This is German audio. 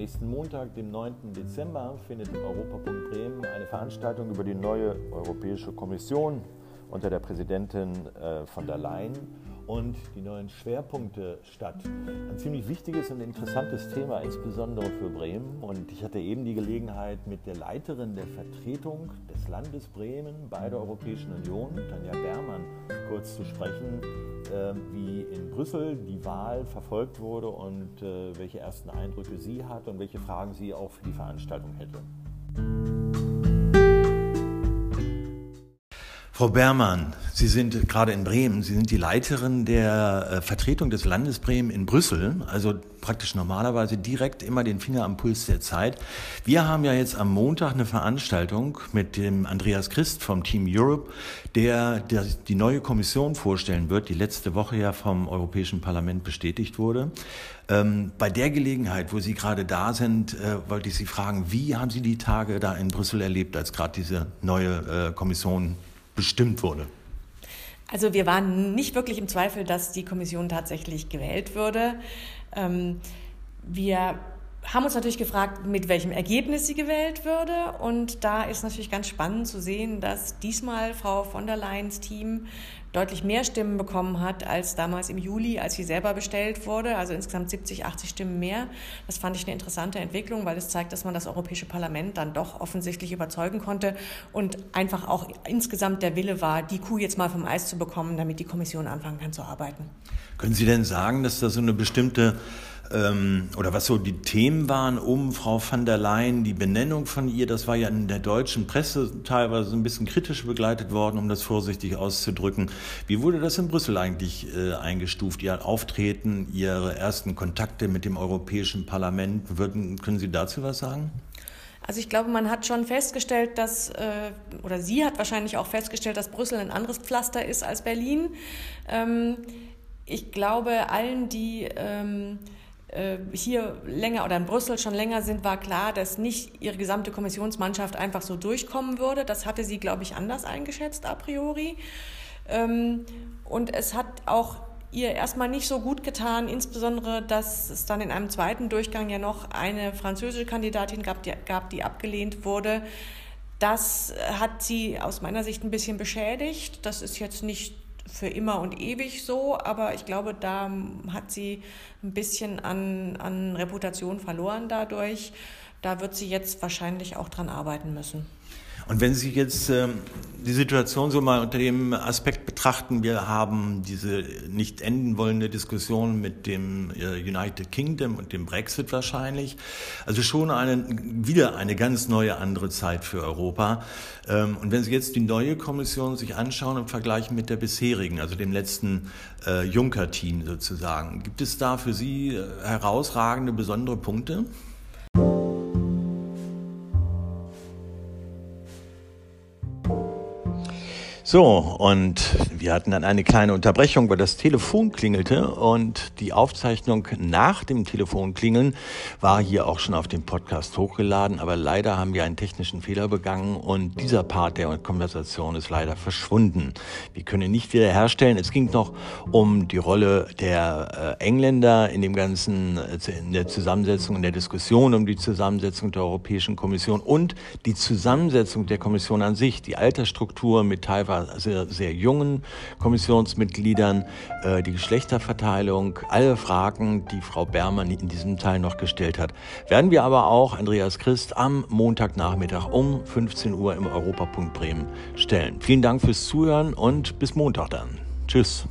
Nächsten Montag, dem 9. Dezember, findet im Europapunkt Bremen eine Veranstaltung über die neue Europäische Kommission unter der Präsidentin äh, von der Leyen und die neuen Schwerpunkte statt. Ein ziemlich wichtiges und interessantes Thema, insbesondere für Bremen. Und ich hatte eben die Gelegenheit, mit der Leiterin der Vertretung des Landes Bremen bei der Europäischen Union, Tanja Bermann, kurz zu sprechen, äh, wie in Brüssel die Wahl verfolgt wurde und äh, welche ersten Eindrücke sie hat und welche Fragen sie auch für die Veranstaltung hätte. Frau Bermann, Sie sind gerade in Bremen. Sie sind die Leiterin der äh, Vertretung des Landes Bremen in Brüssel, also praktisch normalerweise direkt immer den Finger am Puls der Zeit. Wir haben ja jetzt am Montag eine Veranstaltung mit dem Andreas Christ vom Team Europe, der, die neue Kommission vorstellen wird, die letzte Woche ja vom Europäischen Parlament bestätigt wurde. Ähm, bei der Gelegenheit, wo Sie gerade da sind, äh, wollte ich Sie fragen, wie haben Sie die Tage da in Brüssel erlebt, als gerade diese neue äh, Kommission bestimmt wurde? Also wir waren nicht wirklich im Zweifel, dass die Kommission tatsächlich gewählt würde. Ähm, wir haben uns natürlich gefragt, mit welchem Ergebnis sie gewählt würde. Und da ist natürlich ganz spannend zu sehen, dass diesmal Frau von der Leyens Team deutlich mehr Stimmen bekommen hat als damals im Juli, als sie selber bestellt wurde. Also insgesamt 70, 80 Stimmen mehr. Das fand ich eine interessante Entwicklung, weil es zeigt, dass man das Europäische Parlament dann doch offensichtlich überzeugen konnte und einfach auch insgesamt der Wille war, die Kuh jetzt mal vom Eis zu bekommen, damit die Kommission anfangen kann zu arbeiten. Können Sie denn sagen, dass da so eine bestimmte oder was so die Themen waren um Frau van der Leyen, die Benennung von ihr, das war ja in der deutschen Presse teilweise ein bisschen kritisch begleitet worden, um das vorsichtig auszudrücken. Wie wurde das in Brüssel eigentlich äh, eingestuft, Ihr Auftreten, Ihre ersten Kontakte mit dem Europäischen Parlament? Würden, können Sie dazu was sagen? Also ich glaube, man hat schon festgestellt, dass, äh, oder sie hat wahrscheinlich auch festgestellt, dass Brüssel ein anderes Pflaster ist als Berlin. Ähm, ich glaube, allen, die ähm, äh, hier länger oder in Brüssel schon länger sind, war klar, dass nicht ihre gesamte Kommissionsmannschaft einfach so durchkommen würde. Das hatte sie, glaube ich, anders eingeschätzt a priori. Ähm, und es hat auch ihr erstmal nicht so gut getan, insbesondere, dass es dann in einem zweiten Durchgang ja noch eine französische Kandidatin gab, die, gab, die abgelehnt wurde. Das hat sie aus meiner Sicht ein bisschen beschädigt. Das ist jetzt nicht für immer und ewig so, aber ich glaube, da hat sie ein bisschen an, an Reputation verloren dadurch. Da wird sie jetzt wahrscheinlich auch dran arbeiten müssen. Und wenn Sie jetzt ähm, die Situation so mal unter dem Aspekt betrachten, wir haben diese nicht enden wollende Diskussion mit dem äh, United Kingdom und dem Brexit wahrscheinlich. Also schon eine, wieder eine ganz neue andere Zeit für Europa. Ähm, und wenn Sie jetzt die neue Kommission sich anschauen im Vergleich mit der bisherigen, also dem letzten äh, Juncker-Team sozusagen, gibt es da für Sie äh, herausragende, besondere Punkte? So, und wir hatten dann eine kleine Unterbrechung, weil das Telefon klingelte und die Aufzeichnung nach dem Telefonklingeln war hier auch schon auf dem Podcast hochgeladen, aber leider haben wir einen technischen Fehler begangen und dieser Part der Konversation ist leider verschwunden. Wir können ihn nicht wiederherstellen. Es ging noch um die Rolle der äh, Engländer in dem ganzen, äh, in der Zusammensetzung, in der Diskussion um die Zusammensetzung der Europäischen Kommission und die Zusammensetzung der Kommission an sich, die Altersstruktur mit teilweise sehr, sehr jungen Kommissionsmitgliedern, äh, die Geschlechterverteilung, alle Fragen, die Frau Bermann in diesem Teil noch gestellt hat, werden wir aber auch Andreas Christ am Montagnachmittag um 15 Uhr im Europapunkt Bremen stellen. Vielen Dank fürs Zuhören und bis Montag dann. Tschüss.